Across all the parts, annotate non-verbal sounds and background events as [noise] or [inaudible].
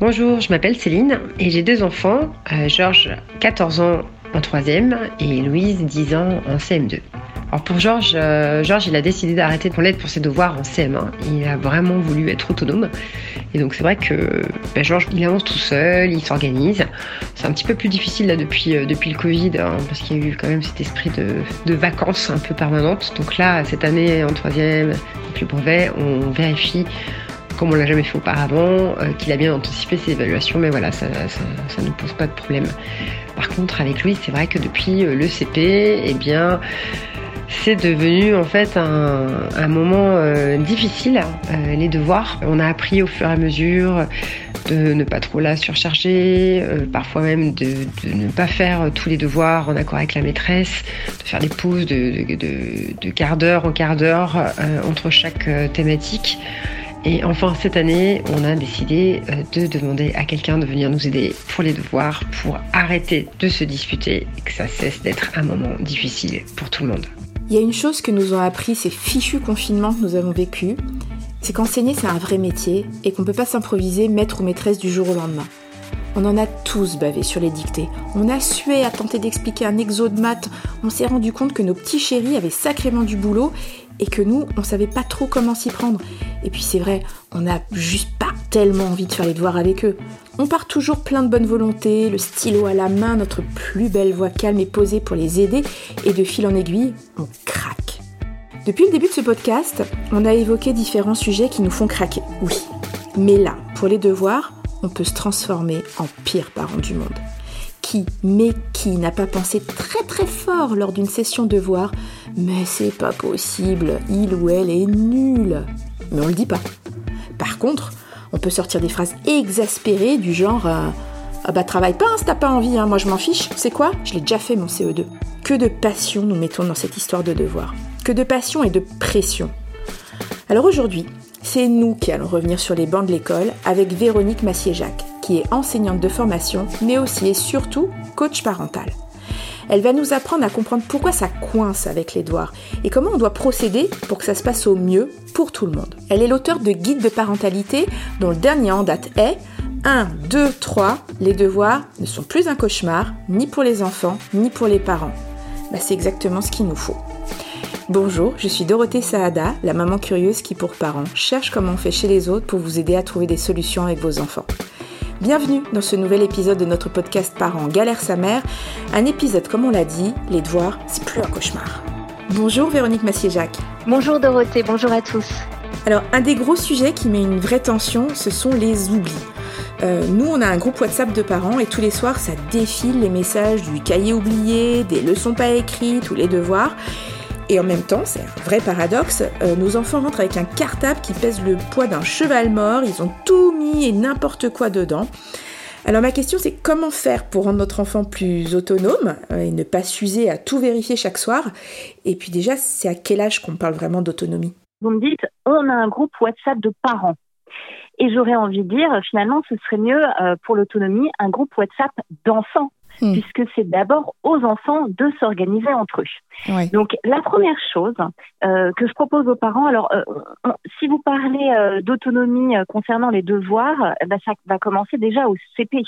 Bonjour, je m'appelle Céline et j'ai deux enfants, euh, Georges 14 ans en troisième et Louise 10 ans en CM2. Alors pour Georges, euh, Georges il a décidé d'arrêter de l'aide pour ses devoirs en CM1. Il a vraiment voulu être autonome. Et donc c'est vrai que ben, Georges il avance tout seul, il s'organise. C'est un petit peu plus difficile là depuis, euh, depuis le Covid hein, parce qu'il y a eu quand même cet esprit de, de vacances un peu permanentes. Donc là, cette année en troisième, avec le brevet, on vérifie comme on l'a jamais fait auparavant, euh, qu'il a bien anticipé ses évaluations, mais voilà, ça, ça, ne pose pas de problème. Par contre, avec lui, c'est vrai que depuis le CP, eh bien, c'est devenu en fait un, moment euh, difficile, les devoirs. On a appris au fur et à mesure de ne pas trop la surcharger, parfois même de, ne pas faire tous les devoirs en accord avec la maîtresse, de faire des pauses de, de quart d'heure en quart d'heure entre chaque thématique. Et enfin, cette année, on a décidé euh, de demander à quelqu'un de venir nous aider pour les devoirs, pour arrêter de se disputer et que ça cesse d'être un moment difficile pour tout le monde. Il y a une chose que nous ont appris ces fichus confinements que nous avons vécu, c'est qu'enseigner c'est un vrai métier et qu'on ne peut pas s'improviser maître ou maîtresse du jour au lendemain. On en a tous bavé sur les dictées. On a sué à tenter d'expliquer un exo de maths. On s'est rendu compte que nos petits chéris avaient sacrément du boulot et que nous, on savait pas trop comment s'y prendre. Et puis c'est vrai, on n'a juste pas tellement envie de faire les devoirs avec eux. On part toujours plein de bonne volonté, le stylo à la main, notre plus belle voix calme et posée pour les aider, et de fil en aiguille, on craque. Depuis le début de ce podcast, on a évoqué différents sujets qui nous font craquer, oui. Mais là, pour les devoirs, on peut se transformer en pire parent du monde qui, mais qui n'a pas pensé très très fort lors d'une session de voir Mais c'est pas possible, il ou elle est nul. Mais on le dit pas. Par contre, on peut sortir des phrases exaspérées du genre euh, Ah bah travaille pas hein, si t'as pas envie, hein, moi je m'en fiche. C'est quoi? Je l'ai déjà fait mon CE2. Que de passion nous mettons dans cette histoire de devoir. Que de passion et de pression. Alors aujourd'hui, c'est nous qui allons revenir sur les bancs de l'école avec Véronique Massier-Jacques est enseignante de formation, mais aussi et surtout coach parental. Elle va nous apprendre à comprendre pourquoi ça coince avec les devoirs et comment on doit procéder pour que ça se passe au mieux pour tout le monde. Elle est l'auteur de guides de parentalité dont le dernier en date est 1, 2, 3, les devoirs ne sont plus un cauchemar, ni pour les enfants, ni pour les parents. Bah, c'est exactement ce qu'il nous faut. Bonjour, je suis Dorothée Saada, la maman curieuse qui pour parents cherche comment on fait chez les autres pour vous aider à trouver des solutions avec vos enfants. Bienvenue dans ce nouvel épisode de notre podcast Parents galère sa mère. Un épisode, comme on l'a dit, les devoirs, c'est plus un cauchemar. Bonjour Véronique Massier-Jacques. Bonjour Dorothée, bonjour à tous. Alors, un des gros sujets qui met une vraie tension, ce sont les oublis. Euh, nous, on a un groupe WhatsApp de parents et tous les soirs, ça défile les messages du cahier oublié, des leçons pas écrites ou les devoirs. Et en même temps, c'est un vrai paradoxe, euh, nos enfants rentrent avec un cartable qui pèse le poids d'un cheval mort, ils ont tout mis et n'importe quoi dedans. Alors ma question c'est comment faire pour rendre notre enfant plus autonome euh, et ne pas s'user à tout vérifier chaque soir? Et puis déjà, c'est à quel âge qu'on parle vraiment d'autonomie? Vous me dites, on a un groupe WhatsApp de parents. Et j'aurais envie de dire, finalement, ce serait mieux euh, pour l'autonomie un groupe WhatsApp d'enfants Hmm. puisque c'est d'abord aux enfants de s'organiser entre eux. Donc la première chose euh, que je propose aux parents, alors euh, si vous parlez euh, d'autonomie concernant les devoirs, bah, ça va commencer déjà au CP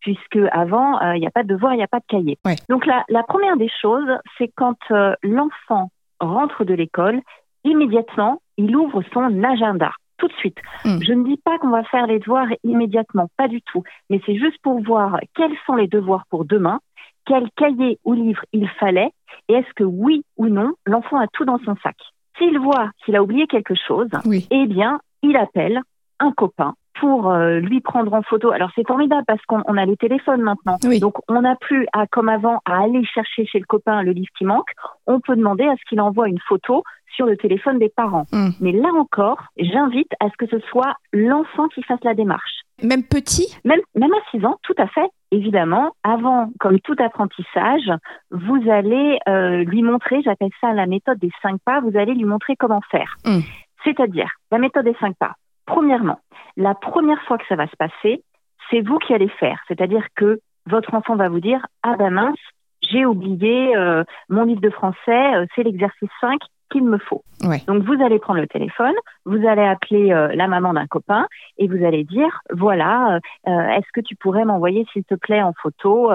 puisque avant il n'y a pas de devoir, il n'y a pas de cahier. Donc la, la première des choses, c'est quand l'enfant rentre de l'école, immédiatement, il ouvre son agenda tout de suite. Hmm. Je ne dis pas qu'on va faire les devoirs immédiatement, pas du tout, mais c'est juste pour voir quels sont les devoirs pour demain, quel cahier ou livre il fallait, et est-ce que oui ou non, l'enfant a tout dans son sac. S'il voit qu'il a oublié quelque chose, eh bien, il appelle un copain pour euh, lui prendre en photo. Alors c'est formidable parce qu'on a les téléphones maintenant. Donc on n'a plus à, comme avant, à aller chercher chez le copain le livre qui manque. On peut demander à ce qu'il envoie une photo sur le téléphone des parents. Hmm. Mais là encore, j'invite à ce que ce soit l'enfant qui fasse la démarche. Même petit? Même, même à 6 ans, tout à fait. Évidemment, avant, comme tout apprentissage, vous allez euh, lui montrer, j'appelle ça la méthode des 5 pas, vous allez lui montrer comment faire. Hmm. C'est-à-dire, la méthode des 5 pas. Premièrement, la première fois que ça va se passer, c'est vous qui allez faire. C'est-à-dire que votre enfant va vous dire, ah ben mince, j'ai oublié euh, mon livre de français, euh, c'est l'exercice 5, qu'il me faut. Donc vous allez prendre le téléphone, vous allez appeler euh, la maman d'un copain et vous allez dire voilà, est-ce que tu pourrais m'envoyer s'il te plaît en photo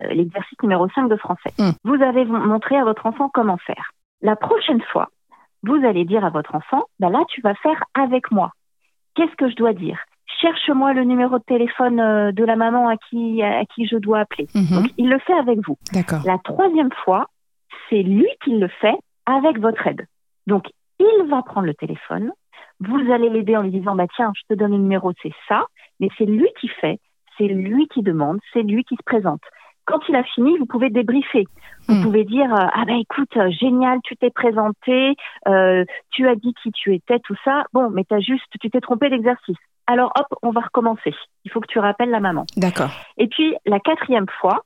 l'exercice numéro 5 de français. Hmm. Vous avez montré à votre enfant comment faire. La prochaine fois, vous allez dire à votre enfant bah là tu vas faire avec moi. Qu'est-ce que je dois dire? Cherche-moi le numéro de téléphone de la maman à qui, à qui je dois appeler. Mhm. Donc, il le fait avec vous. La troisième fois, c'est lui qui le fait avec votre aide. Donc, il va prendre le téléphone, vous allez l'aider en lui disant, bah tiens, je te donne le numéro, c'est ça, mais c'est lui qui fait, c'est lui qui demande, c'est lui qui se présente. Quand il a fini, vous pouvez débriefer. Vous hmm. pouvez dire euh, ah ben écoute euh, génial, tu t'es présenté, euh, tu as dit qui tu étais, tout ça. Bon, mais t'as juste, tu t'es trompé d'exercice. Alors hop, on va recommencer. Il faut que tu rappelles la maman. D'accord. Et puis la quatrième fois,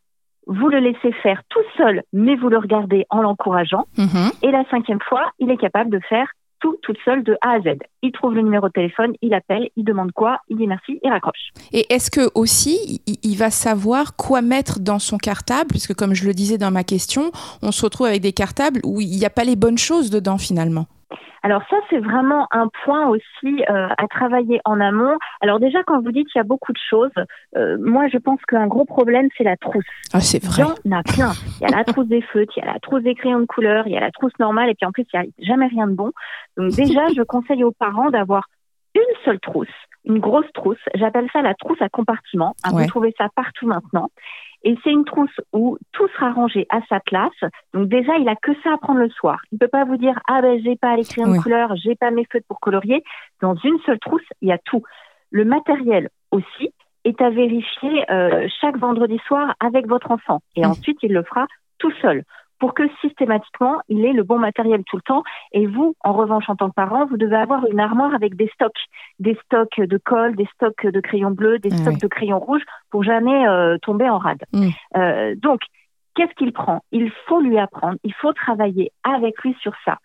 vous le laissez faire tout seul, mais vous le regardez en l'encourageant. Mhm. Et la cinquième fois, il est capable de faire tout toute seule de A à Z. Il trouve le numéro de téléphone, il appelle, il demande quoi, il dit merci et raccroche. Et est-ce que aussi il va savoir quoi mettre dans son cartable? Puisque comme je le disais dans ma question, on se retrouve avec des cartables où il n'y a pas les bonnes choses dedans finalement. Alors ça, c'est vraiment un point aussi euh, à travailler en amont. Alors déjà, quand vous dites qu'il y a beaucoup de choses, euh, moi je pense qu'un gros problème, c'est la trousse. Ah, c'est vrai. Il y en a plein. Il y a la trousse des feutres, il y a la trousse des crayons de couleur, il y a la trousse normale, et puis en plus, il n'y a jamais rien de bon. Donc déjà, je conseille aux parents d'avoir une seule trousse, une grosse trousse. J'appelle ça la trousse à compartiment. Vous trouvez ça partout maintenant. Et c'est une trousse où tout sera rangé à sa place. Donc déjà, il a que ça à prendre le soir. Il peut pas vous dire ah ben j'ai pas les crayons de couleur, j'ai pas mes feutres pour colorier. Dans une seule trousse, il y a tout. Le matériel aussi est à vérifier euh, chaque vendredi soir avec votre enfant. Et ensuite, il le fera tout seul pour que systématiquement, il ait le bon matériel tout le temps. Et vous, en revanche, en tant que parent, vous devez avoir une armoire avec des stocks, des stocks de colle, des stocks de crayons bleus, des stocks de crayons rouges, pour jamais euh, tomber en rade. Mm. Euh, donc, qu'est-ce qu'il prend? Il faut lui apprendre, il faut travailler avec lui sur ça.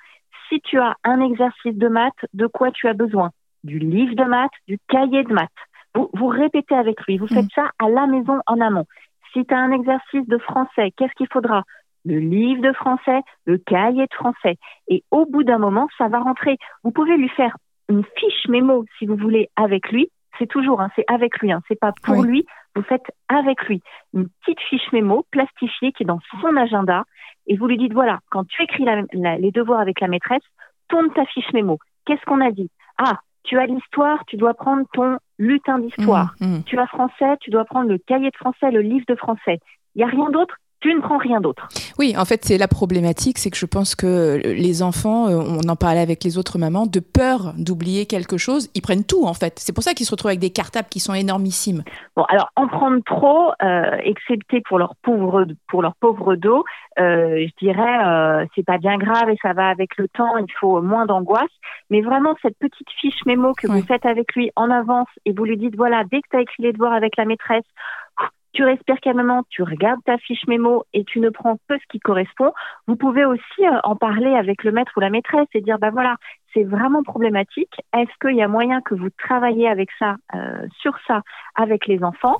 Si tu as un exercice de maths, de quoi tu as besoin? Du livre de maths, du cahier de maths. Vous, vous répétez avec lui, vous faites mm. ça à la maison en amont. Si tu as un exercice de français, qu'est-ce qu'il faudra? Le livre de français, le cahier de français. Et au bout d'un moment, ça va rentrer. Vous pouvez lui faire une fiche mémo, si vous voulez, avec lui. C'est toujours, hein, c'est avec lui, hein, c'est pas pour lui. Vous faites avec lui une petite fiche mémo plastifiée qui est dans son agenda, et vous lui dites voilà, quand tu écris les devoirs avec la maîtresse, tourne ta fiche mémo. Qu'est-ce qu'on a dit? Ah, tu as l'histoire, tu dois prendre ton lutin d'histoire. Mmh, mmh. Tu as français, tu dois prendre le cahier de français, le livre de français. Il y a rien d'autre tu ne prends rien d'autre. Oui, en fait, c'est la problématique, c'est que je pense que les enfants, euh, on en parlait avec les autres mamans, de peur d'oublier quelque chose, ils prennent tout en fait. C'est pour ça qu'ils se retrouvent avec des cartables qui sont énormissimes. Bon, alors en prendre trop, euh, excepté pour leur pauvre pour leur pauvre dos, euh, je dirais euh, c'est pas bien grave et ça va avec le temps. Il faut moins d'angoisse, mais vraiment cette petite fiche mémo que vous faites avec lui en avance et vous lui dites voilà dès que tu as écrit les devoirs avec la maîtresse tu respires calmement, tu regardes ta fiche mémo et tu ne prends que ce qui correspond. Vous pouvez aussi euh, en parler avec le maître ou la maîtresse et dire, bah voilà, c'est vraiment problématique. Est-ce qu'il y a moyen que vous travaillez avec ça, euh, sur ça, avec les enfants?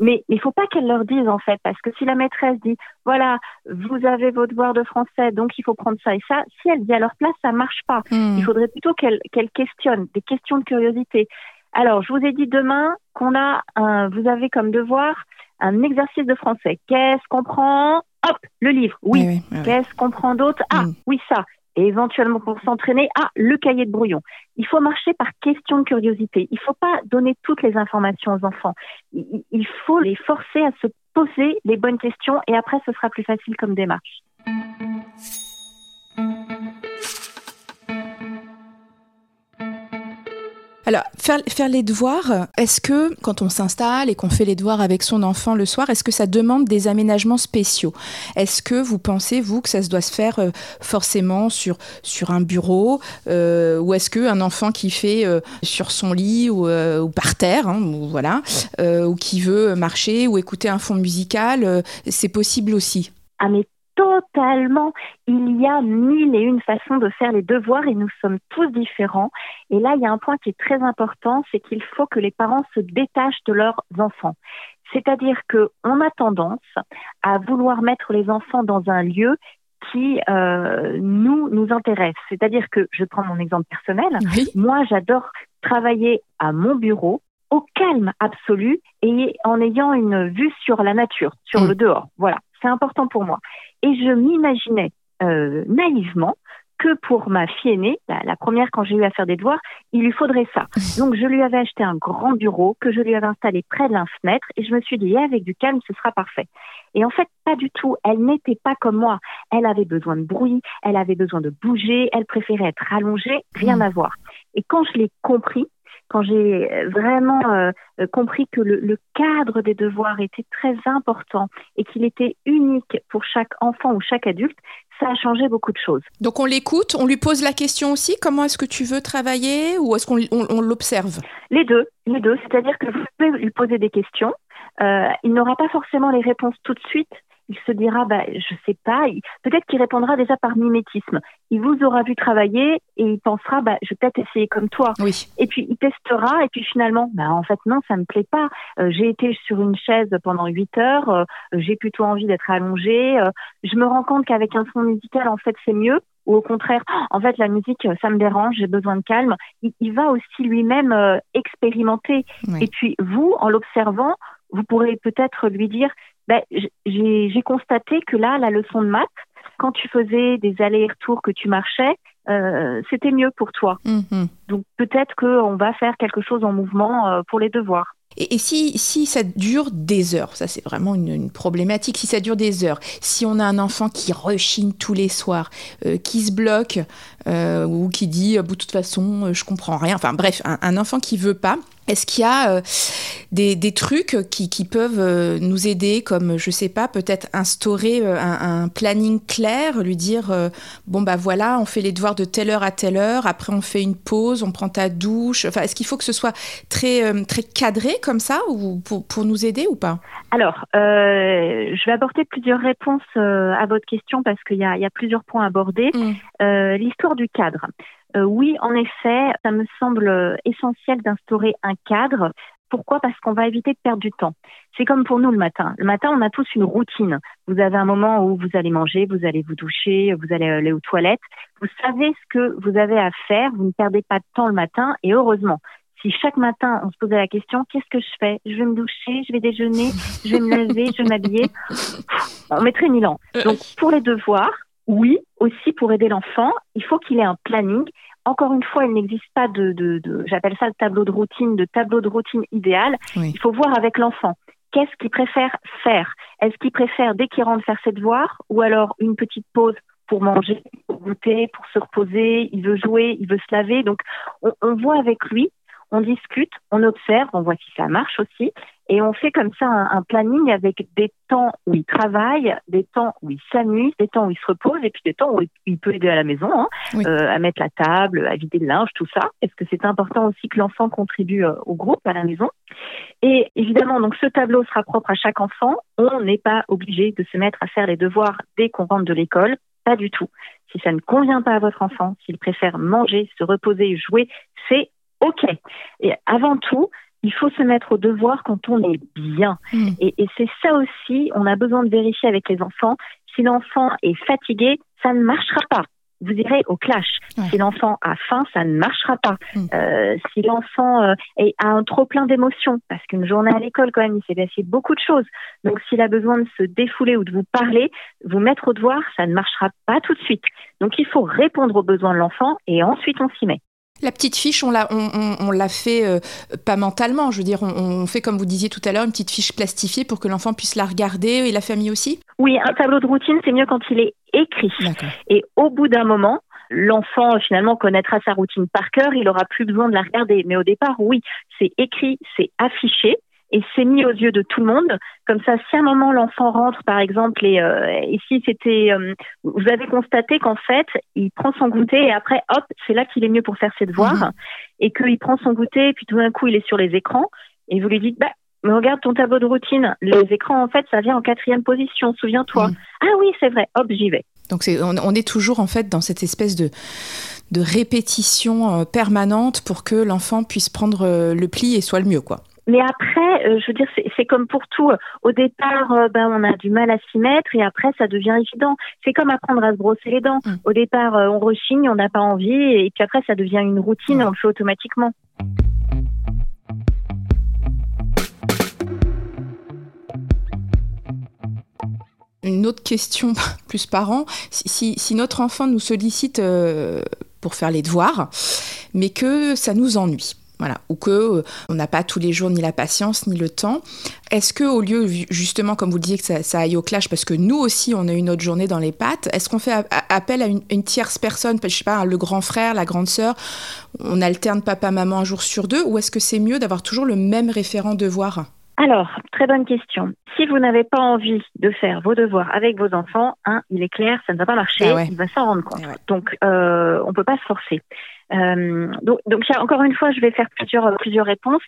Mais il faut pas qu'elle leur dise en fait, parce que si la maîtresse dit, voilà, vous avez vos devoirs de français, donc il faut prendre ça et ça, si elle dit à leur place, ça marche pas. Hmm. Il faudrait plutôt qu'elle qu'elle questionne, des questions de curiosité. Alors, je vous ai dit demain qu'on a un, vous avez comme devoir un exercice de français. Qu'est-ce qu'on prend? Hop, le livre, oui. Qu'est-ce qu'on prend d'autre? Ah, mm. oui, ça. Et éventuellement pour s'entraîner, ah, le cahier de brouillon. Il faut marcher par question de curiosité. Il ne faut pas donner toutes les informations aux enfants. Il faut les forcer à se poser les bonnes questions et après ce sera plus facile comme démarche. Alors, faire, faire les devoirs, est-ce que quand on s'installe et qu'on fait les devoirs avec son enfant le soir, est-ce que ça demande des aménagements spéciaux? Est-ce que vous pensez, vous, que ça se doit se faire euh, forcément sur, sur un bureau euh, Ou est-ce qu'un enfant qui fait euh, sur son lit ou, par terre, hein, ou, voilà, ou qui veut marcher ou écouter un fond musical, c'est possible aussi? Ah, totalement. Il y a mille et une façons de faire les devoirs et nous sommes tous différents. Et là, il y a un point qui est très important, c'est qu'il faut que les parents se détachent de leurs enfants. C'est-à-dire qu'on a tendance à vouloir mettre les enfants dans un lieu qui euh, nous nous intéresse. C'est-à-dire que je prends mon exemple personnel. Moi, j'adore travailler à mon bureau au calme absolu et en ayant une vue sur la nature, sur mm. le dehors. Voilà, c'est important pour moi. Et je m'imaginais euh, naïvement que pour ma fille aînée, la, première quand j'ai eu à faire des devoirs, il lui faudrait ça. [laughs] Donc je lui avais acheté un grand bureau que je lui avais installé près de la fenêtre et je me suis dit, avec du calme, ce sera parfait. Et en fait, pas du tout. Elle n'était pas comme moi. Elle avait besoin de bruit, elle avait besoin de bouger, elle préférait être allongée, rien mm. à voir. Et quand je l'ai compris, quand j'ai vraiment euh, compris que le, le, cadre des devoirs était très important et qu'il était unique pour chaque enfant ou chaque adulte, ça a changé beaucoup de choses. Donc on l'écoute, on lui pose la question aussi, comment est-ce que tu veux travailler ou est-ce qu'on on, l'observe? Les deux, les deux. C'est-à-dire que vous pouvez lui poser des questions. Euh, il n'aura pas forcément les réponses tout de suite, il se dira, bah, je sais pas, peut-être qu'il répondra déjà par mimétisme. Il vous aura vu travailler et il pensera, bah, je vais peut-être essayer comme toi. Oui. Et puis il testera et puis finalement, bah, en fait non, ça me plaît pas. Euh, j'ai été sur une chaise pendant huit heures, euh, j'ai plutôt envie d'être allongée. Euh, je me rends compte qu'avec un son musical, en fait, c'est mieux. Ou au contraire, en fait, la musique, ça me dérange, j'ai besoin de calme. Il, va aussi lui-même expérimenter. Et puis vous, en l'observant, vous pourrez peut-être lui dire, ben, j'ai constaté que là, la leçon de maths, quand tu faisais des allers-retours, que tu marchais, euh, c'était mieux pour toi. Mhm. Donc peut-être qu'on va faire quelque chose en mouvement euh, pour les devoirs. Et, si, si ça dure des heures, ça c'est vraiment une, problématique, si ça dure des heures, si on a un enfant qui rechigne tous les soirs, euh, qui se bloque ou qui dit de toute façon je comprends rien, enfin bref, un, un enfant qui veut pas, est-ce qu'il y a euh, des, trucs qui, peuvent euh, nous aider, comme, je sais pas, peut-être instaurer euh, un, planning clair, lui dire, bon, bah voilà, on fait les devoirs de telle heure à telle heure, après on fait une pause, on prend ta douche. Enfin, est-ce qu'il faut que ce soit très, très cadré comme ça, ou pour, nous aider ou pas? Alors, je vais apporter plusieurs réponses à votre question parce qu'il y, a, plusieurs points à aborder. Mmh. L'histoire du cadre. Euh, oui, en effet, ça me semble essentiel d'instaurer un cadre. Pourquoi? Parce qu'on va éviter de perdre du temps. C'est comme pour nous le matin. Le matin, on a tous une routine. Vous avez un moment où vous allez manger, vous allez vous doucher, vous allez aller aux toilettes. Vous savez ce que vous avez à faire. Vous ne perdez pas de temps le matin et heureusement. Si chaque matin on se posait la question qu'est-ce que je fais? Je vais me doucher, je vais déjeuner, je vais me laver, je vais m'habiller. On mettrait mille ans. Donc pour les devoirs, oui, aussi pour aider l'enfant, il faut qu'il ait un planning. Encore une fois, il n'existe pas de, de, de j'appelle ça le tableau de routine, de tableau de routine idéal. Il faut voir avec l'enfant. Qu'est-ce qu'il préfère faire? Est-ce qu'il préfère dès qu'il rentre faire ses devoirs ou alors une petite pause pour manger, pour goûter, pour se reposer, il veut jouer, il veut se laver? Donc, on, on voit avec lui on discute, on observe, on voit si ça marche aussi, et on fait comme ça un, planning avec des temps où il travaille, des temps où il s'amuse, des temps où il se repose, et puis des temps où il peut aider à la maison, hein, euh, à mettre la table, à vider le linge, tout ça. Est-ce que c'est important aussi que l'enfant contribue euh, au groupe, à la maison Et évidemment, donc ce tableau sera propre à chaque enfant. On n'est pas obligé de se mettre à faire les devoirs dès qu'on rentre de l'école, pas du tout. Si ça ne convient pas à votre enfant, s'il préfère manger, se reposer, jouer, c'est OK. Et avant tout, il faut se mettre au devoir quand on est bien. Mm. Et, et c'est ça aussi, on a besoin de vérifier avec les enfants. Si l'enfant est fatigué, ça ne marchera pas. Vous irez au clash. Si l'enfant a faim, ça ne marchera pas. Mm. Euh, si l'enfant euh, a un trop plein d'émotions, parce qu'une journée à l'école quand même, il s'est passé beaucoup de choses. Donc s'il a besoin de se défouler ou de vous parler, vous mettre au devoir, ça ne marchera pas tout de suite. Donc il faut répondre aux besoins de l'enfant et ensuite on s'y met. La petite fiche, on l'a, on, l'a fait euh, pas mentalement, je veux dire, on, fait comme vous disiez tout à l'heure, une petite fiche plastifiée pour que l'enfant puisse la regarder et la famille aussi? Oui, un tableau de routine, c'est mieux quand il est écrit. Et au bout d'un moment, l'enfant finalement connaîtra sa routine par cœur, il aura plus besoin de la regarder. Mais au départ, oui, c'est écrit, c'est affiché et c'est mis aux yeux de tout le monde. Comme ça, si à un moment l'enfant rentre, par exemple, et euh, ici c'était, euh, vous avez constaté qu'en fait, il prend son goûter et après, hop, c'est là qu'il est mieux pour faire ses devoirs, mhm. et qu'il prend son goûter et puis tout d'un coup il est sur les écrans et vous lui dites, bah, mais regarde ton tableau de routine, les écrans en fait, ça vient en quatrième position, souviens-toi. Mhm. Ah oui, c'est vrai, hop, j'y vais. Donc c'est, on, est toujours en fait dans cette espèce de de répétition euh, permanente pour que l'enfant puisse prendre le pli et soit le mieux quoi. Mais après, euh, je veux dire, c'est comme pour tout. Au départ, euh, ben, on a du mal à s'y mettre et après, ça devient évident. C'est comme apprendre à se brosser les dents. Mm. Au départ, euh, on rechigne, on n'a pas envie et puis après, ça devient une routine, on le fait automatiquement. Une autre question, [laughs] plus parent, si, si notre enfant nous sollicite pour faire les devoirs, mais que ça nous ennuie. Voilà, ou que euh, on n'a pas tous les jours ni la patience ni le temps. Est-ce que au lieu justement, comme vous le disiez, que ça, aille au clash, parce que nous aussi on a une autre journée dans les pattes, est-ce qu'on fait appel à une, tierce personne, je sais pas, le grand frère, la grande sœur, on alterne papa maman un jour sur deux, ou est-ce que c'est mieux d'avoir toujours le même référent devoir? Alors, très bonne question. Si vous n'avez pas envie de faire vos devoirs avec vos enfants, hein, il est clair, ça ne va pas marcher, ah il va s'en rendre compte. Donc, euh, on ne peut pas se forcer. Euh, donc, donc, encore une fois, je vais faire plusieurs, plusieurs réponses.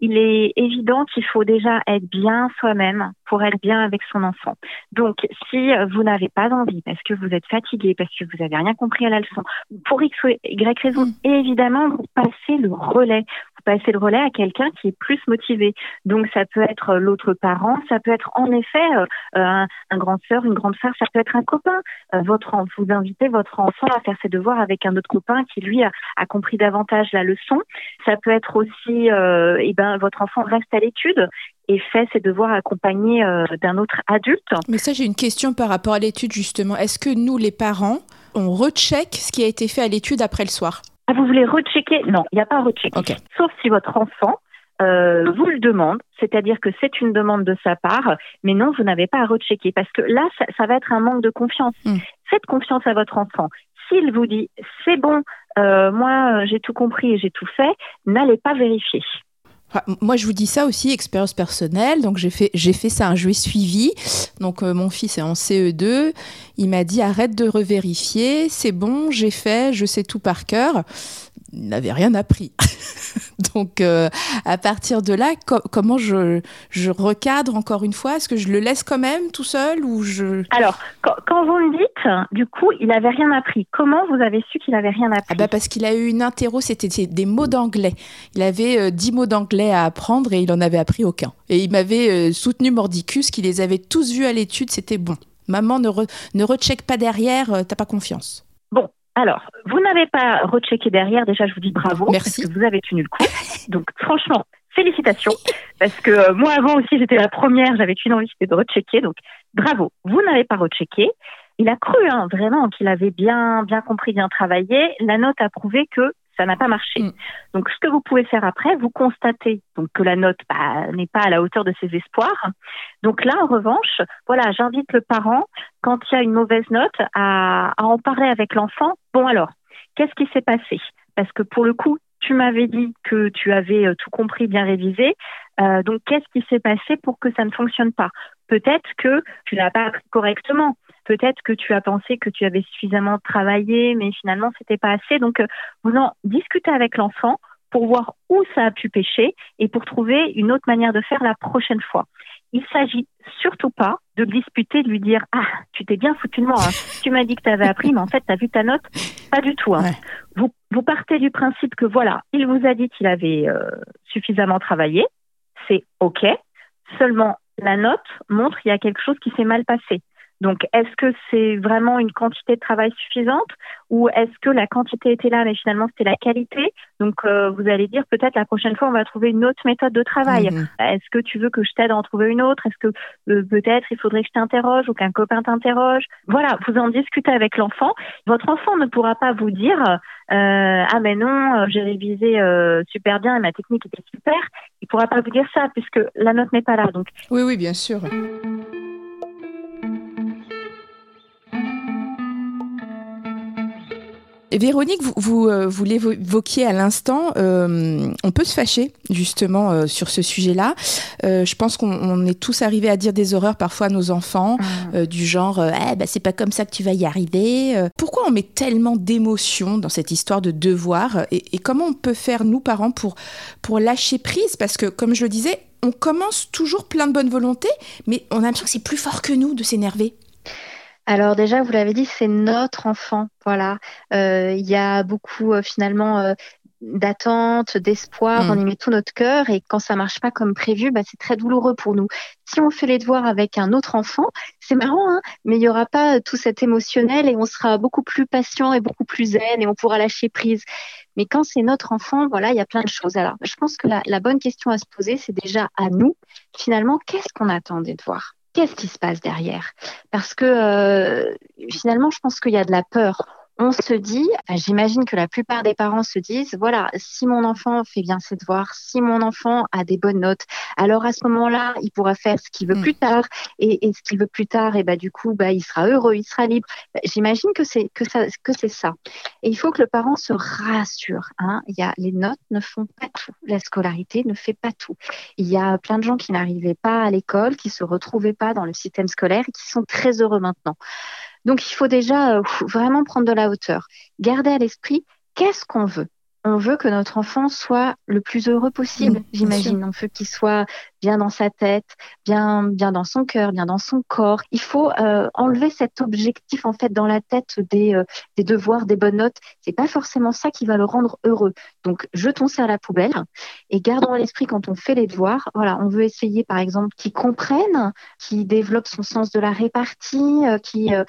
Il est évident qu'il faut déjà être bien soi-même pour être bien avec son enfant. Donc, si vous n'avez pas envie, parce que vous êtes fatigué, parce que vous n'avez rien compris à la leçon, pour X ou Y raison, mm. évidemment, vous passez le relais passer le relais à quelqu'un qui est plus motivé. Donc ça peut être l'autre parent, ça peut être en effet euh, un, grand sœur, une grande sœur, ça peut être un copain. Euh, votre vous invitez votre enfant à faire ses devoirs avec un autre copain qui lui a, compris davantage la leçon. Ça peut être aussi, euh, eh ben votre enfant reste à l'étude et fait ses devoirs accompagnés d'un autre adulte. Mais ça, j'ai une question par rapport à l'étude justement. Est-ce que nous, les parents, on recheck ce qui a été fait à l'étude après le soir? Ah, vous voulez rechecker? Non, il n'y a pas à rechecker. Sauf si votre enfant euh, vous le demande, c'est-à-dire que c'est une demande de sa part, mais non, vous n'avez pas à rechecker parce que là, ça, va être un manque de confiance. Hmm. Faites confiance à votre enfant. S'il vous dit c'est bon, euh, moi j'ai tout compris et j'ai tout fait, n'allez pas vérifier. Moi, je vous dis ça aussi, expérience personnelle. Donc, j'ai fait, j'ai fait ça, je lui suivi. Donc, euh, mon fils est en CE2. Il m'a dit arrête de revérifier, c'est bon, j'ai fait, je sais tout par cœur n'avait rien appris. [laughs] Donc, euh, à partir de là, comment je, je, recadre encore une fois? Est-ce que je le laisse quand même tout seul ou je... Alors, quand, vous me dites, du coup, il n'avait rien appris, comment vous avez su qu'il n'avait rien appris? Ah bah Parce qu'il a eu une interro, c'était des mots d'anglais. Il avait euh, dix mots d'anglais à apprendre et il n'en avait appris aucun. Et il m'avait euh, soutenu mordicus qu'il les avait tous vus à l'étude, c'était bon. Maman, ne, ne recheck pas derrière, t'as pas confiance. Alors, vous n'avez pas rechecké derrière. Déjà, je vous dis bravo. Merci. Parce que vous avez tenu le coup. Donc, franchement, félicitations. Parce que euh, moi, avant aussi, j'étais la première. J'avais une envie, c'était de rechecker. Donc, bravo. Vous n'avez pas rechecké. Il a cru, hein, vraiment, qu'il avait bien, bien compris, bien travaillé. La note a prouvé que ça n'a pas marché. Mm. Donc, ce que vous pouvez faire après, vous constatez donc que la note bah, n'est pas à la hauteur de ses espoirs. Donc là, en revanche, voilà, j'invite le parent, quand il y a une mauvaise note, à, à en parler avec l'enfant. Bon alors, qu'est-ce qui s'est passé? Parce que pour le coup, tu m'avais dit que tu avais euh, tout compris, bien révisé. Euh, donc, qu'est-ce qui s'est passé pour que ça ne fonctionne pas? Peut-être que tu n'as pas appris correctement. Peut-être que tu as pensé que tu avais suffisamment travaillé, mais finalement, c'était pas assez. Donc, euh, vous en discutez avec l'enfant pour voir où ça a pu pêcher et pour trouver une autre manière de faire la prochaine fois. Il s'agit surtout pas de disputer, de lui dire Ah, tu t'es bien foutu de moi. Hein. Tu m'as dit que tu avais appris, mais en fait, tu as vu ta note? Pas du tout. Hein. Vous, vous partez du principe que voilà, il vous a dit qu'il avait euh, suffisamment travaillé. C'est OK. Seulement, la note montre qu'il y a quelque chose qui s'est mal passé. Donc, est-ce que c'est vraiment une quantité de travail suffisante ou est-ce que la quantité était là, mais finalement c'était la qualité? Donc, euh, vous allez dire peut-être la prochaine fois on va trouver une autre méthode de travail. Mhm. Est-ce que tu veux que je t'aide à en trouver une autre? Est-ce que euh, peut-être il faudrait que je t'interroge ou qu'un copain t'interroge? Voilà, vous en discutez avec l'enfant. Votre enfant ne pourra pas vous dire euh, ah mais non, j'ai révisé super bien et ma technique était super. Il pourra pas vous dire ça puisque la note n'est pas là. Donc oui, oui, bien sûr. Véronique, vous, vous, euh, vous l'évoquiez à l'instant, euh, on peut se fâcher justement euh, sur ce sujet-là. je pense qu'on est tous arrivés à dire des horreurs parfois à nos enfants, ah. du genre eh, bah, c'est pas comme ça que tu vas y arriver. Pourquoi on met tellement d'émotions dans cette histoire de devoir et, et, comment on peut faire, nous parents, pour, pour lâcher prise? Parce que, comme je le disais, on commence toujours plein de bonne volonté, mais on a l'impression que c'est plus fort que nous de s'énerver. Alors déjà, vous l'avez dit, c'est notre enfant. Voilà. Euh, il y a beaucoup euh, finalement. Euh, d'attente, d'espoir, mm. on y met tout notre cœur et quand ça marche pas comme prévu, bah, c'est très douloureux pour nous. Si on fait les devoirs avec un autre enfant, c'est marrant, hein, mais il y aura pas tout cet émotionnel et on sera beaucoup plus patient et beaucoup plus zen et on pourra lâcher prise. Mais quand c'est notre enfant, voilà, il y a plein de choses. Alors, je pense que la, la bonne question à se poser, c'est déjà à nous, finalement, qu'est-ce qu'on attend des devoirs? Qu'est-ce qui se passe derrière? Parce que euh, finalement, je pense qu'il y a de la peur on se dit, j'imagine que la plupart des parents se disent, voilà, si mon enfant fait bien ses devoirs, si mon enfant a des bonnes notes, alors à ce moment-là, il pourra faire ce qu'il veut mm. plus tard, et, ce qu'il veut plus tard, et bah du coup, bah il sera heureux, il sera libre. Bah, j'imagine que c'est que ça que c'est ça. Et il faut que le parent se rassure. Hein. Il y a les notes ne font pas tout, la scolarité ne fait pas tout. Il y a plein de gens qui n'arrivaient pas à l'école, qui se retrouvaient pas dans le système scolaire, et qui sont très heureux maintenant. Donc, il faut déjà euh, vraiment prendre de la hauteur. Garder à l'esprit qu'est-ce qu'on veut on veut que notre enfant soit le plus heureux possible, j'imagine. On veut qu'il soit bien dans sa tête, bien, bien dans son cœur, bien dans son corps. Il faut euh, enlever cet objectif en fait dans la tête des, euh, des devoirs, des bonnes notes. C'est pas forcément ça qui va le rendre heureux. Donc jetons ça à la poubelle et gardons à l'esprit quand on fait les devoirs. Voilà, on veut essayer par exemple qu'il comprenne, qu'il développe son sens de la répartie, euh, qu'il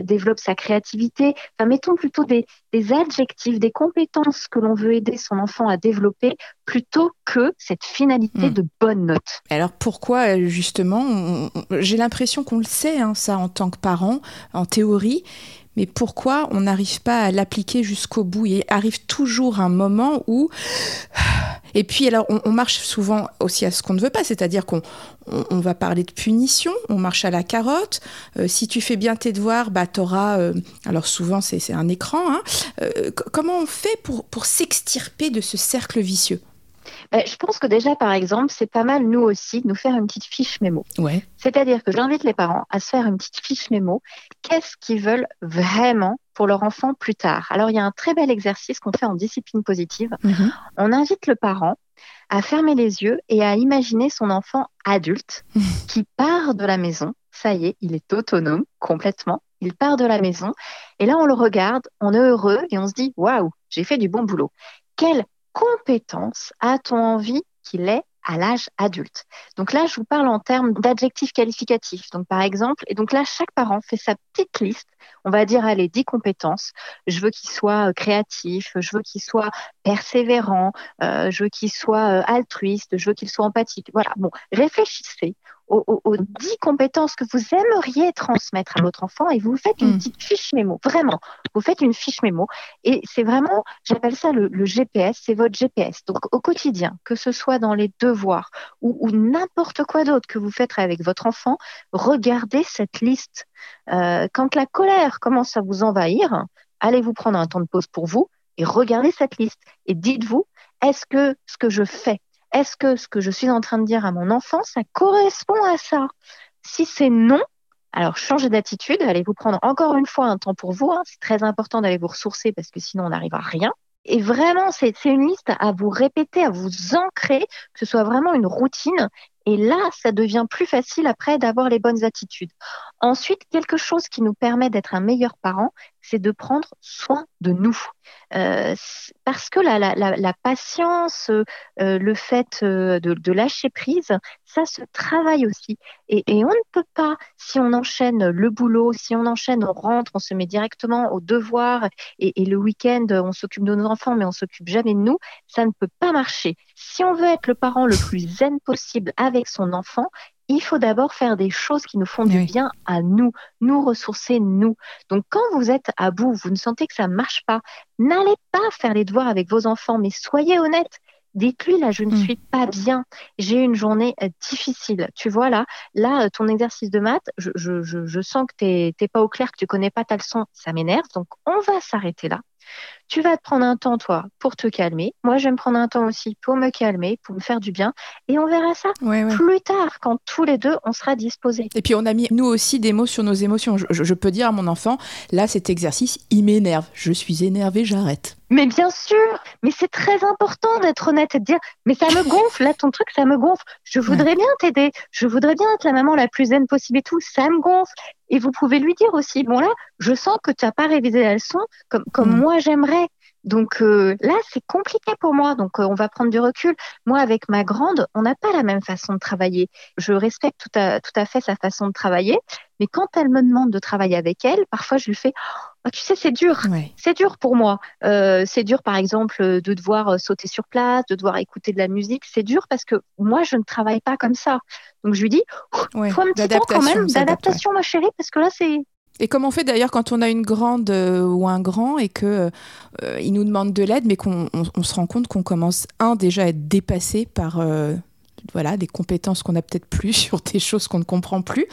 développe sa créativité. Enfin, mettons plutôt des, des adjectifs, des compétences que l'on veut aider son enfant à développer plutôt que cette finalité hmm. de bonne note. Alors pourquoi justement J'ai l'impression qu'on le sait, hein, ça en tant que parent, en théorie, mais pourquoi on n'arrive pas à l'appliquer jusqu'au bout? Il arrive toujours un moment où... Et puis alors, on, marche souvent aussi à ce qu'on ne veut pas, c'est-à-dire qu'on on, va parler de punition, on marche à la carotte. Euh, si tu fais bien tes devoirs, bah, tu auras... Euh, alors souvent, c'est un écran. Hein. Euh, comment on fait pour s'extirper de ce cercle vicieux? Bah, je pense que déjà, par exemple, c'est pas mal, nous aussi, de nous faire une petite fiche mémo. Ouais. C'est-à-dire que j'invite les parents à se faire une petite fiche mémo. Qu'est-ce qu'ils veulent vraiment pour leur enfant plus tard? Alors, il y a un très bel exercice qu'on fait en discipline positive. Mm-hmm. On invite le parent à fermer les yeux et à imaginer son enfant adulte [laughs] qui part de la maison. Ça y est, il est autonome complètement. Il part de la maison et là on le regarde, on est heureux et on se dit waouh, j'ai fait du bon boulot. Quelle compétences a-t-on envie qu'il ait à l'âge adulte? Donc là, je vous parle en termes d'adjectifs qualificatifs. Donc par exemple, et donc là, chaque parent fait sa petite liste. On va dire, allez, 10 compétences. Je veux qu'il soit euh, créatif, je veux qu'il soit persévérant, euh, je veux qu'il soit euh, altruiste, je veux qu'il soit empathique. Voilà, bon, réfléchissez aux, 10 compétences que vous aimeriez transmettre à votre enfant et vous faites une mm. petite fiche mémo. Vraiment, vous faites une fiche mémo et c'est vraiment, j'appelle ça le, GPS, c'est votre GPS. Donc au quotidien, que ce soit dans les devoirs ou, n'importe quoi d'autre que vous faites avec votre enfant, regardez cette liste. Euh, quand la colère commence à vous envahir, allez vous prendre un temps de pause pour vous et regardez cette liste et dites-vous, est-ce que ce que je fais est-ce que ce que je suis en train de dire à mon enfant, ça correspond à ça? Si c'est non, alors changez d'attitude, allez vous prendre encore une fois un temps pour vous. Hein. C'est très important d'aller vous ressourcer parce que sinon on n'arrive à rien. Et vraiment, c'est une liste à vous répéter, à vous ancrer, que ce soit vraiment une routine. Et là, ça devient plus facile après d'avoir les bonnes attitudes. Ensuite, quelque chose qui nous permet d'être un meilleur parent, c'est de prendre soin de nous. Euh, parce que la, patience, euh, le fait euh, de, lâcher prise, ça se travaille aussi. Et, et, on ne peut pas, si on enchaîne le boulot, si on enchaîne, on rentre, on se met directement au devoir, et, et le week-end, on s'occupe de nos enfants, mais on s'occupe jamais de nous, ça ne peut pas marcher. Si on veut être le parent le plus zen possible avec son enfant, il faut d'abord faire des choses qui nous font du bien à nous, nous ressourcer nous. Donc quand vous êtes à bout, vous ne sentez que ça ne marche pas, n'allez pas faire les devoirs avec vos enfants, mais soyez honnête. Dites-lui là, je ne mm. suis pas bien. J'ai une journée euh, difficile. Tu vois là, là, euh, ton exercice de maths, je, je, je, sens que tu n'es pas au clair, que tu connais pas ta leçon. Ça m'énerve. Donc on va s'arrêter là. Tu vas te prendre un temps, toi, pour te calmer. Moi, je vais me prendre un temps aussi pour me calmer, pour me faire du bien. Et on verra ça plus tard, quand tous les deux, on sera disposés. Et puis, on a mis, nous aussi, des mots sur nos émotions. Je, peux dire à mon enfant, là, cet exercice, il m'énerve. Je suis énervée, j'arrête. Mais bien sûr, mais c'est très important d'être honnête et de dire, mais ça me [laughs] gonfle, là, ton truc, ça me gonfle. Je voudrais bien t'aider. Je voudrais bien être la maman la plus zen possible et tout. Ça me gonfle. Et vous pouvez lui dire aussi, bon là, je sens que tu n'as pas révisé la leçon comme, comme mm. moi j'aimerais. Donc euh, là, c'est compliqué pour moi. Donc on va prendre du recul. Moi, avec ma grande, on n'a pas la même façon de travailler. Je respecte tout à, tout à fait sa façon de travailler. Mais quand elle me demande de travailler avec elle, parfois je lui fais oh, Tu sais, c'est dur. C'est dur pour moi. Euh, c'est dur, par exemple, de devoir euh, sauter sur place, de devoir écouter de la musique. C'est dur parce que moi, je ne travaille pas comme ça. Donc je lui dis Il faut un petit temps quand même d'adaptation, ma chérie, parce que là, c'est. Et comme on fait d'ailleurs quand on a une grande euh, ou un grand et que il nous demande de l'aide, mais qu'on se rend compte qu'on commence un déjà à être dépassé par voilà, des compétences qu'on n'a peut-être plus [laughs] sur des choses qu'on ne comprend plus.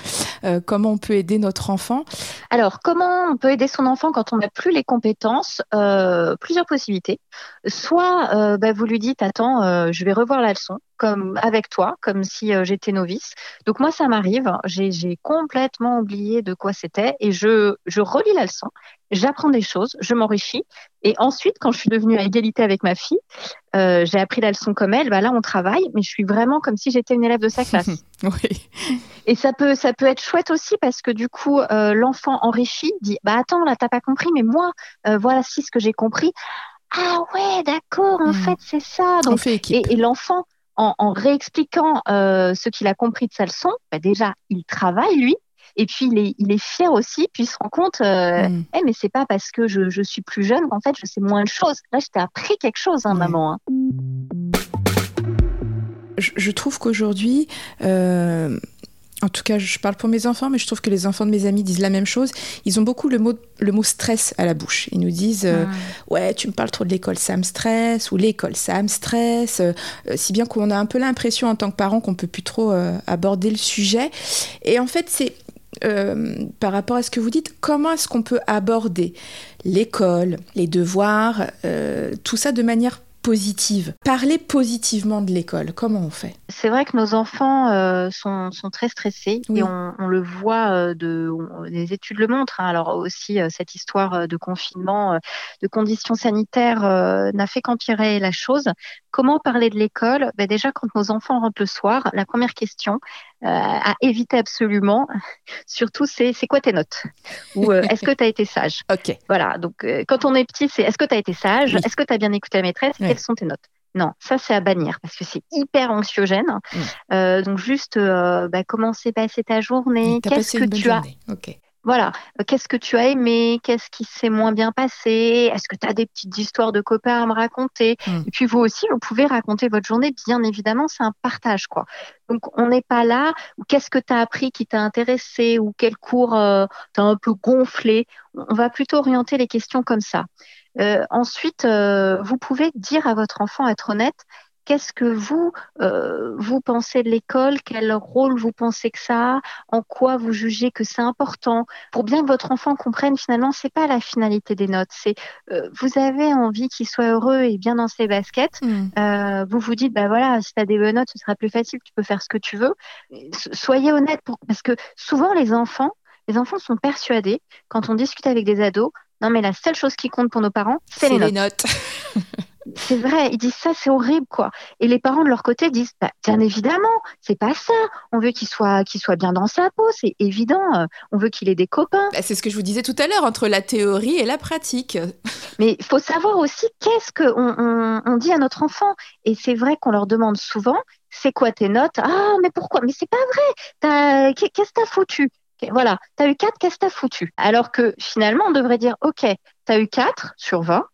Euh, comment on peut aider notre enfant? Alors, comment on peut aider son enfant quand on n'a plus les compétences? Euh, Plusieurs possibilités. Soit euh, bah, vous lui dites, attends, je vais revoir la leçon comme avec toi, comme si j'étais novice. Donc moi, ça m'arrive, j'ai complètement oublié de quoi c'était et je, je relis la leçon j'apprends des choses, je m'enrichis. Et ensuite, quand je suis devenue à égalité avec ma fille, euh, j'ai appris la leçon comme elle. Bah là, on travaille, mais je suis vraiment comme si j'étais une élève de sa classe. [laughs] oui. Et ça peut, ça peut être chouette aussi parce que du coup, euh, l'enfant enrichi dit bah attends, là t'as pas compris, mais moi, euh, voilà si ce que j'ai compris. Ah ouais, d'accord, en hmm. fait c'est ça. Donc, fait et, l'enfant, en, en, réexpliquant ce qu'il a compris de sa leçon, bah déjà, il travaille lui, et puis il est, il est fier aussi, puis il se rend compte, euh, mm. eh, mais c'est pas parce que je, je suis plus jeune qu'en fait je sais moins de choses. Là, je t'ai appris quelque chose, hein, maman. Hein. Je, trouve qu'aujourd'hui, euh, en tout cas, je parle pour mes enfants, mais je trouve que les enfants de mes amis disent la même chose. Ils ont beaucoup le mot, le mot stress à la bouche. Ils nous disent euh, Ouais, tu me parles trop de l'école, ça me stresse, ou l'école, ça me stresse. si bien qu'on a un peu l'impression en tant que parent qu'on peut plus trop aborder le sujet. Et en fait, c'est euh, par rapport à ce que vous dites, comment est-ce qu'on peut aborder l'école, les devoirs, euh, tout ça de manière positive? Parler positivement de l'école, comment on fait? C'est vrai que nos enfants euh, sont, très stressés et on, le voit, de, les études le montrent. Hein. Alors aussi, cette histoire de confinement, de conditions sanitaires n'a fait qu'empirer la chose. Comment parler de l'école? Ben Déjà, quand nos enfants rentrent le soir, la première question euh, à éviter absolument, [laughs] surtout, c'est c'est quoi tes notes? Ou euh, [laughs] est-ce que tu as été sage? Ok. Voilà, donc euh, quand on est petit, c'est est-ce que tu as été sage? Est-ce que tu as bien écouté la maîtresse? Quelles sont tes notes? Non, ça c'est à bannir parce que c'est hyper anxiogène. Mm. donc juste, bah, comment s'est passée ta journée? Qu'est-ce que tu as voilà, euh, qu'est-ce que tu as aimé, qu'est-ce qui s'est moins bien passé, est-ce que tu as des petites histoires de copains à me raconter? Mmh. Et puis vous aussi, vous pouvez raconter votre journée, bien évidemment, c'est un partage quoi. Donc on n'est pas là, qu'est-ce que tu as appris qui t'a intéressé? Ou quel cours euh, t'as un peu gonflé? On va plutôt orienter les questions comme ça. Euh, ensuite, euh, vous pouvez dire à votre enfant, être honnête, Qu'est-ce que vous, euh, vous pensez de l'école Quel rôle vous pensez que ça a En quoi vous jugez que c'est important Pour bien que votre enfant comprenne, finalement, c'est pas la finalité des notes. C'est euh, vous avez envie qu'il soit heureux et bien dans ses baskets. Mmh. Euh, vous vous dites, bah voilà, si tu as des bonnes notes, ce sera plus facile, tu peux faire ce que tu veux. Soyez honnête, pour... parce que souvent les enfants, les enfants sont persuadés, quand on discute avec des ados, non mais la seule chose qui compte pour nos parents, c'est les, les notes. [laughs] c'est vrai, ils disent ça, c'est horrible, quoi. Et les parents de leur côté disent, bah, bien évidemment, c'est pas ça. On veut qu'il soit, qu'il soit bien dans sa peau, c'est évident. On veut qu'il ait des copains. Bah, c'est ce que je vous disais tout à l'heure, entre la théorie et la pratique. [laughs] Mais il faut savoir aussi qu'est-ce qu'on on, dit à notre enfant? Et c'est vrai qu'on leur demande souvent, c'est quoi tes notes? Ah, mais pourquoi? Mais c'est pas vrai. Qu'est-ce que t'as foutu? Voilà, tu as eu 4, qu'est-ce que t'as foutu Alors que finalement, on devrait dire, OK, tu as eu 4 sur 20,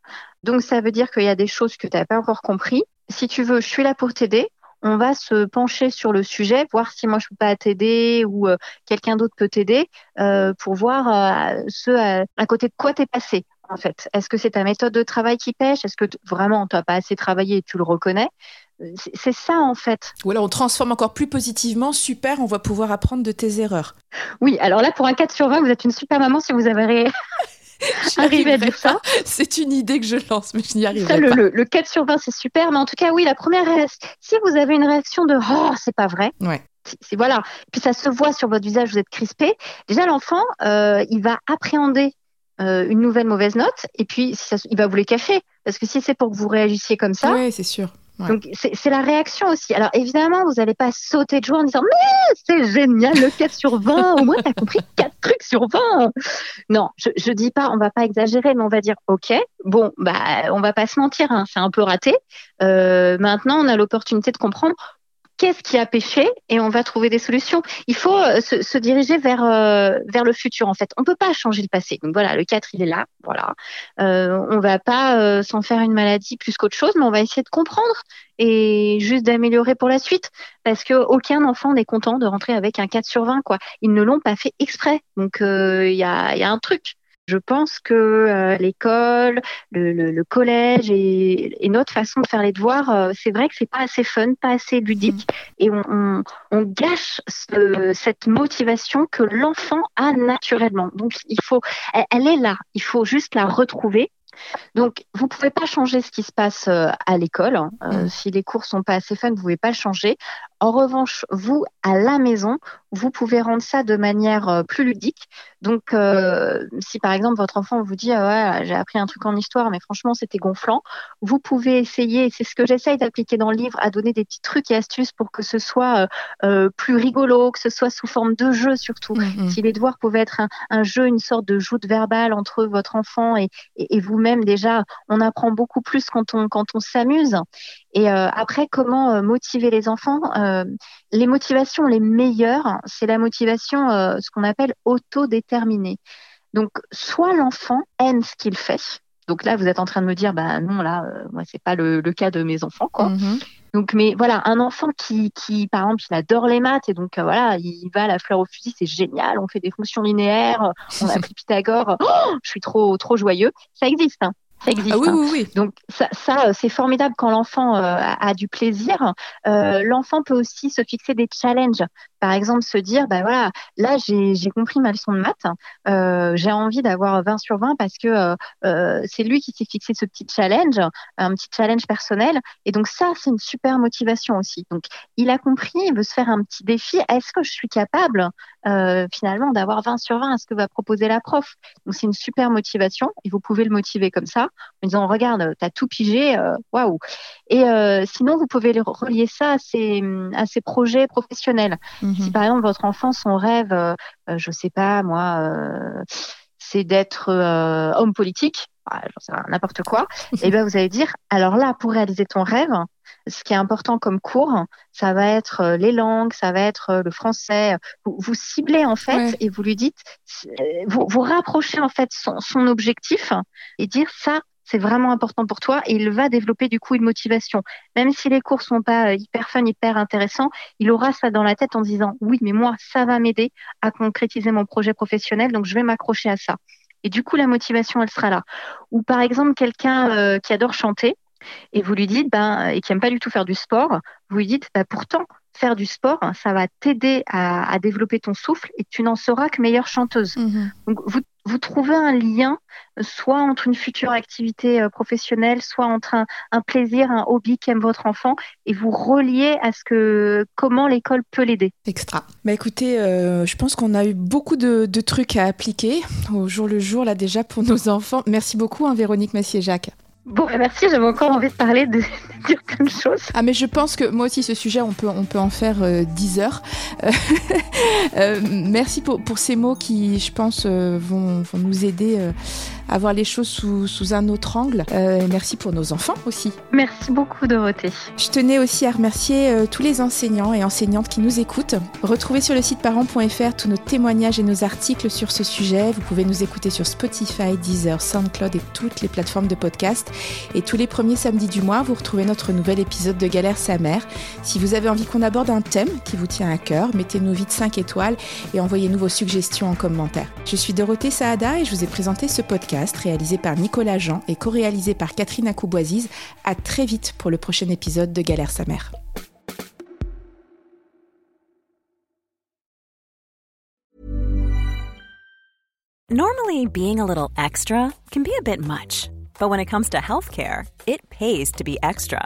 donc ça veut dire qu'il y a des choses que tu n'as pas encore compris. Si tu veux, je suis là pour t'aider. On va se pencher sur le sujet, voir si moi je peux pas t'aider ou euh, quelqu'un d'autre peut t'aider euh, pour voir euh, ce à, côté de quoi tu es passé en fait. Est-ce que c'est ta méthode de travail qui pêche? Est-ce que vraiment tu n'as pas assez travaillé et tu le reconnais? C'est ça en fait. Ou alors on transforme encore plus positivement, super, on va pouvoir apprendre de tes erreurs. Oui, alors là pour un 4 sur 20, vous êtes une super maman si vous avez [laughs] arriver à dire ça. C'est une idée que je lance, mais je n'y arriverai ça, le, Le, 4 sur 20, c'est super. Mais en tout cas, oui, la première, si vous avez une réaction de Oh, c'est pas vrai. Ouais. Voilà. Puis ça se voit sur votre visage, vous êtes crispé. Déjà, l'enfant, euh, il va appréhender euh, une nouvelle mauvaise note et puis il va vous les cacher. Parce que si c'est pour que vous réagissiez comme ça. Oui, c'est sûr. Donc c'est la réaction aussi. Alors évidemment, vous n'allez pas sauter de joie en disant mais c'est génial le 4 sur 20, au moins tu compris 4 trucs sur 20. Non, je, je dis pas, on va pas exagérer, mais on va dire ok, bon, bah on va pas se mentir, hein, c'est un peu raté. Euh, maintenant, on a l'opportunité de comprendre qu'est-ce qui a péché et on va trouver des solutions. Il faut euh, se, diriger vers euh, vers le futur en fait. On peut pas changer le passé. Donc voilà, le 4 il est là, voilà. Euh, on va pas s'en faire une maladie plus qu'autre chose, mais on va essayer de comprendre et juste d'améliorer pour la suite parce que aucun enfant n'est content de rentrer avec un 4 sur 20 quoi. Ils ne l'ont pas fait exprès. Donc il y a un truc. Je pense que euh, l'école, le, le, le, collège et, et, notre façon de faire les devoirs, euh, c'est vrai que c'est pas assez fun, pas assez ludique, et on, on, on gâche ce, cette motivation que l'enfant a naturellement. Donc il faut, elle, elle est là, il faut juste la retrouver donc, vous pouvez pas changer ce qui se passe euh, à l'école. Hein. Euh, mmh. Si les cours sont pas assez fun, vous pouvez pas le changer. En revanche, vous, à la maison, vous pouvez rendre ça de manière euh, plus ludique. Donc, euh, si par exemple votre enfant vous dit ah ouais, j'ai appris un truc en histoire, mais franchement c'était gonflant, vous pouvez essayer. C'est ce que j'essaye d'appliquer dans le livre, à donner des petits trucs et astuces pour que ce soit euh, plus rigolo, que ce soit sous forme de jeu surtout. Mmh. Si les devoirs pouvaient être un, un, jeu, une sorte de joute verbale entre votre enfant et, et, et vous-même, déjà, on apprend beaucoup plus quand on quand on s'amuse. Et euh, après, comment motiver les enfants? Euh, Les motivations les meilleures, c'est la motivation, euh, ce qu'on appelle autodéterminée. Donc, soit l'enfant aime ce qu'il fait. Donc là, vous êtes en train de me dire, bah non, là, euh, moi, c'est pas le, le, cas de mes enfants, quoi. Mm -hmm. Donc, mais voilà, un enfant qui, qui, par exemple, il adore les maths et donc voilà, il va à la fleur au fusil, c'est génial. On fait des fonctions linéaires, on a pris [laughs] Pythagore. Oh, je suis trop, trop joyeux. Ça existe. Hein. Ça existe. Ah oui, oui, oui. Donc ça, ça c'est formidable quand l'enfant euh, a, a, du plaisir. Euh, l'enfant peut aussi se fixer des challenges. Par exemple, se dire, bah voilà, là j'ai compris ma leçon de maths, euh, j'ai envie d'avoir 20 sur 20 parce que euh, c'est lui qui s'est fixé ce petit challenge, un petit challenge personnel. Et donc ça, c'est une super motivation aussi. Donc il a compris, il veut se faire un petit défi. Est-ce que je suis capable euh, finalement d'avoir 20 sur 20 à ce que va proposer la prof? Donc c'est une super motivation et vous pouvez le motiver comme ça en disant regarde, tu as tout pigé, waouh. Wow. Et sinon, vous pouvez relier ça à ces, à ces projets professionnels. Si par exemple votre enfant, son rêve, euh, je sais pas moi, euh, c'est d'être euh, homme politique, ah, n'importe quoi, et [laughs] eh bien vous allez dire, alors là, pour réaliser ton rêve, ce qui est important comme cours, ça va être les langues, ça va être le français. Vous, vous ciblez en fait ouais. et vous lui dites, vous, vous rapprochez en fait son, son objectif et dire ça, c'est vraiment important pour toi et il va développer du coup une motivation. Même si les cours sont pas hyper fun, hyper intéressants, il aura ça dans la tête en disant oui, mais moi, ça va m'aider à concrétiser mon projet professionnel, donc je vais m'accrocher à ça. Et du coup, la motivation, elle sera là. Ou par exemple, quelqu'un euh, qui adore chanter et vous lui dites, ben, et qui aime pas du tout faire du sport, vous lui dites, ben, pourtant, faire du sport, ça va t'aider à, à, développer ton souffle et tu n'en seras que meilleure chanteuse. Mmh. Donc, vous, vous trouvez un lien, soit entre une future activité professionnelle, soit entre un, plaisir, un hobby qu'aime votre enfant, et vous reliez à ce que comment l'école peut l'aider. Extra. Bah écoutez, euh, je pense qu'on a eu beaucoup de, de, trucs à appliquer au jour le jour là déjà pour nos enfants. Merci beaucoup, hein, Véronique Massier-Jacques. Bon, merci, j'avais encore envie de parler de, [laughs] de, dire plein de choses. Ah, mais je pense que moi aussi, ce sujet, on peut, on peut en faire euh, 10 heures. [laughs] euh, merci pour, pour ces mots qui, je pense, euh, vont, vont nous aider euh, à voir les choses sous, sous un autre angle. Euh, merci pour nos enfants aussi. Merci beaucoup, Dorothée. Je tenais aussi à remercier euh, tous les enseignants et enseignantes qui nous écoutent. Retrouvez sur le site parents.fr tous nos témoignages et nos articles sur ce sujet. Vous pouvez nous écouter sur Spotify, Deezer, SoundCloud et toutes les plateformes de podcast. Et tous les premiers samedis du mois, vous retrouvez notre nouvel épisode de Galère sa mère. Si vous avez envie qu'on aborde un thème qui vous tient à cœur, mettez-nous vite 5 étoiles et envoyez-nous vos suggestions en commentaire. Je suis Dorothée Saada et je vous ai présenté ce podcast réalisé par Nicolas Jean et co-réalisé par Catherine Acouboisize. À très vite pour le prochain épisode de Galère sa mère. Normally, being a little extra can be a bit much, but when it comes to healthcare, it pays to be extra.